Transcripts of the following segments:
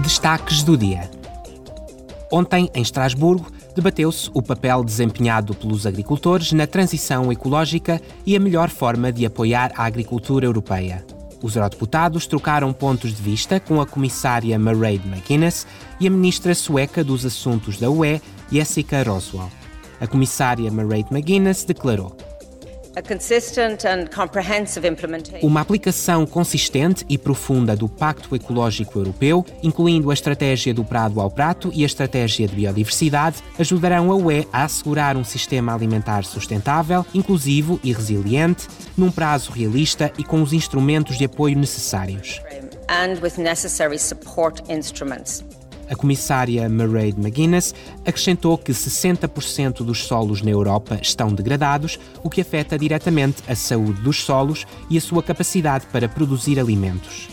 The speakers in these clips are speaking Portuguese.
Destaques do dia. Ontem, em Estrasburgo, debateu-se o papel desempenhado pelos agricultores na transição ecológica e a melhor forma de apoiar a agricultura europeia. Os eurodeputados trocaram pontos de vista com a comissária Mairead McGuinness e a ministra sueca dos Assuntos da UE, Jessica Roswell. A comissária Mairead McGuinness declarou: uma aplicação consistente e profunda do Pacto Ecológico Europeu, incluindo a estratégia do Prado ao Prato e a estratégia de biodiversidade, ajudarão a UE a assegurar um sistema alimentar sustentável, inclusivo e resiliente, num prazo realista e com os instrumentos de apoio necessários. A comissária Mairead McGuinness acrescentou que 60% dos solos na Europa estão degradados, o que afeta diretamente a saúde dos solos e a sua capacidade para produzir alimentos.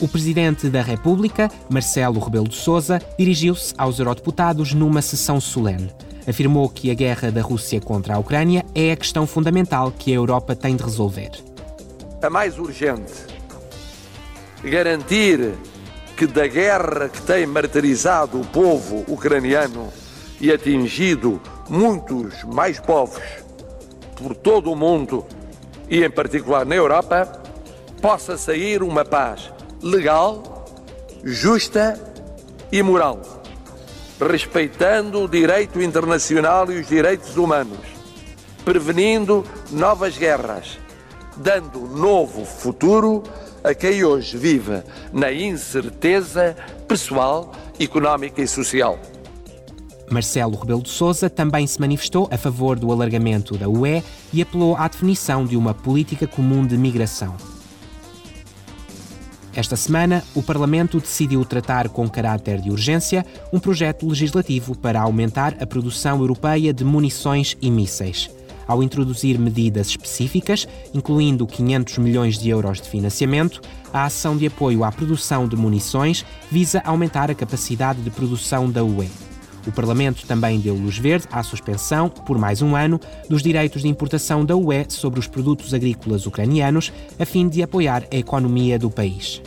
O presidente da República, Marcelo Rebelo de Sousa, dirigiu-se aos eurodeputados numa sessão solene. Afirmou que a guerra da Rússia contra a Ucrânia é a questão fundamental que a Europa tem de resolver. A mais urgente garantir que da guerra que tem martirizado o povo ucraniano e atingido muitos mais povos por todo o mundo e em particular na Europa, possa sair uma paz legal, justa e moral, respeitando o direito internacional e os direitos humanos, prevenindo novas guerras, dando novo futuro a quem hoje vive na incerteza pessoal, económica e social. Marcelo Rebelo de Sousa também se manifestou a favor do alargamento da UE e apelou à definição de uma política comum de migração. Esta semana, o Parlamento decidiu tratar com caráter de urgência um projeto legislativo para aumentar a produção europeia de munições e mísseis ao introduzir medidas específicas, incluindo 500 milhões de euros de financiamento, a ação de apoio à produção de munições visa aumentar a capacidade de produção da UE. O Parlamento também deu luz verde à suspensão, por mais um ano, dos direitos de importação da UE sobre os produtos agrícolas ucranianos, a fim de apoiar a economia do país.